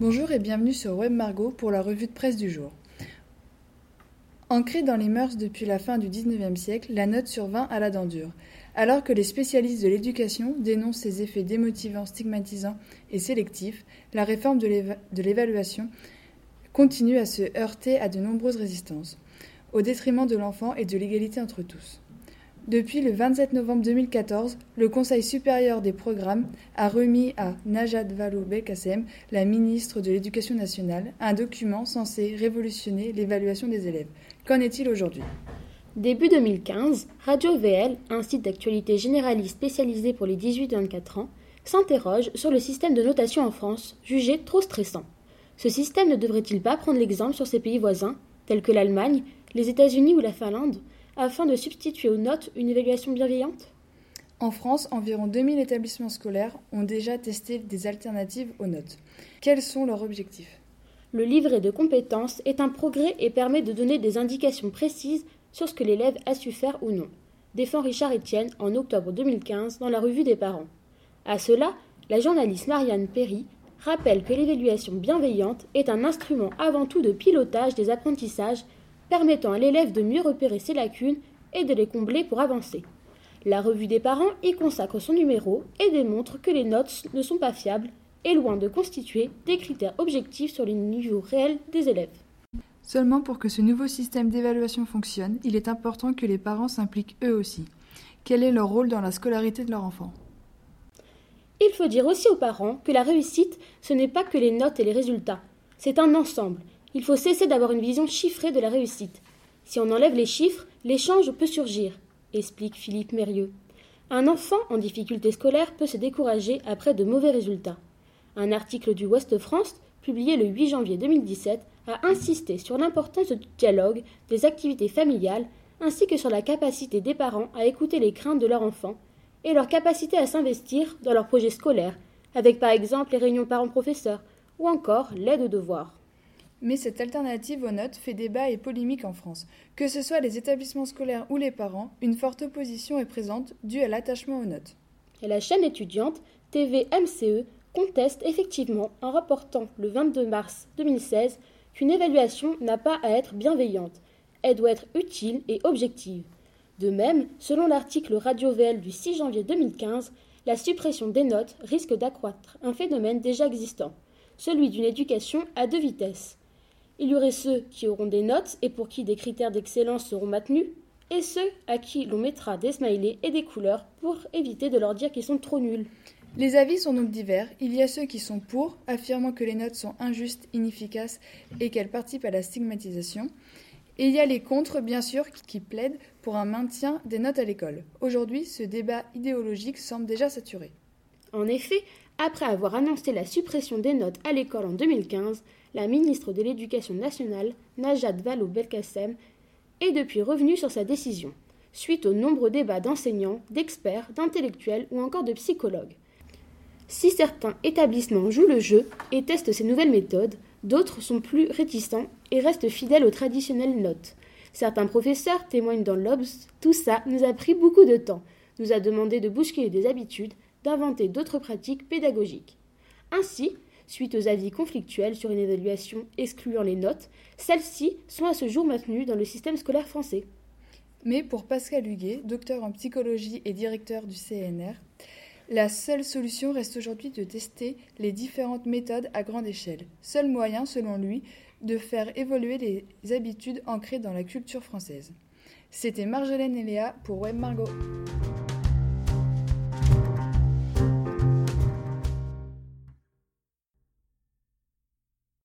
Bonjour et bienvenue sur Web Margot pour la revue de presse du jour. Ancrée dans les mœurs depuis la fin du XIXe siècle, la note survint à la dent dure. Alors que les spécialistes de l'éducation dénoncent ses effets démotivants, stigmatisants et sélectifs, la réforme de l'évaluation continue à se heurter à de nombreuses résistances, au détriment de l'enfant et de l'égalité entre tous. Depuis le 27 novembre 2014, le Conseil supérieur des programmes a remis à Najat Vallaud-Belkacem, la ministre de l'Éducation nationale, un document censé révolutionner l'évaluation des élèves. Qu'en est-il aujourd'hui? Début 2015, Radio VL, un site d'actualité généraliste spécialisé pour les 18-24 ans, s'interroge sur le système de notation en France, jugé trop stressant. Ce système ne devrait-il pas prendre l'exemple sur ses pays voisins, tels que l'Allemagne, les États-Unis ou la Finlande? Afin de substituer aux notes une évaluation bienveillante? En France, environ 2000 établissements scolaires ont déjà testé des alternatives aux notes. Quels sont leurs objectifs? Le livret de compétences est un progrès et permet de donner des indications précises sur ce que l'élève a su faire ou non, défend Richard Etienne en octobre 2015 dans la revue des parents. À cela, la journaliste Marianne Perry rappelle que l'évaluation bienveillante est un instrument avant tout de pilotage des apprentissages permettant à l'élève de mieux repérer ses lacunes et de les combler pour avancer. La revue des parents y consacre son numéro et démontre que les notes ne sont pas fiables et loin de constituer des critères objectifs sur les niveaux réels des élèves. Seulement pour que ce nouveau système d'évaluation fonctionne, il est important que les parents s'impliquent eux aussi. Quel est leur rôle dans la scolarité de leur enfant? Il faut dire aussi aux parents que la réussite, ce n'est pas que les notes et les résultats, c'est un ensemble il faut cesser d'avoir une vision chiffrée de la réussite. Si on enlève les chiffres, l'échange peut surgir, explique Philippe Mérieux. Un enfant en difficulté scolaire peut se décourager après de mauvais résultats. Un article du Ouest France, publié le 8 janvier 2017, a insisté sur l'importance du dialogue, des activités familiales, ainsi que sur la capacité des parents à écouter les craintes de leur enfant et leur capacité à s'investir dans leurs projets scolaires, avec par exemple les réunions parents-professeurs ou encore l'aide aux devoirs. Mais cette alternative aux notes fait débat et polémique en France. Que ce soit les établissements scolaires ou les parents, une forte opposition est présente due à l'attachement aux notes. La chaîne étudiante TVMCE conteste effectivement en rapportant le 22 mars 2016 qu'une évaluation n'a pas à être bienveillante. Elle doit être utile et objective. De même, selon l'article Radio VL du 6 janvier 2015, la suppression des notes risque d'accroître un phénomène déjà existant, celui d'une éducation à deux vitesses. Il y aurait ceux qui auront des notes et pour qui des critères d'excellence seront maintenus, et ceux à qui l'on mettra des smileys et des couleurs pour éviter de leur dire qu'ils sont trop nuls. Les avis sont donc divers. Il y a ceux qui sont pour, affirmant que les notes sont injustes, inefficaces et qu'elles participent à la stigmatisation. Et il y a les contre, bien sûr, qui plaident pour un maintien des notes à l'école. Aujourd'hui, ce débat idéologique semble déjà saturé. En effet, après avoir annoncé la suppression des notes à l'école en 2015, la ministre de l'Éducation nationale, Najat Vallaud-Belkacem, est depuis revenue sur sa décision, suite aux nombreux débats d'enseignants, d'experts, d'intellectuels ou encore de psychologues. Si certains établissements jouent le jeu et testent ces nouvelles méthodes, d'autres sont plus réticents et restent fidèles aux traditionnelles notes. Certains professeurs témoignent dans l'Obs Tout ça nous a pris beaucoup de temps, nous a demandé de bousculer des habitudes, d'inventer d'autres pratiques pédagogiques. Ainsi, suite aux avis conflictuels sur une évaluation excluant les notes, celles-ci sont à ce jour maintenues dans le système scolaire français. Mais pour Pascal Huguet, docteur en psychologie et directeur du CNR, la seule solution reste aujourd'hui de tester les différentes méthodes à grande échelle. Seul moyen, selon lui, de faire évoluer les habitudes ancrées dans la culture française. C'était Marjolaine Eléa pour Web Margot.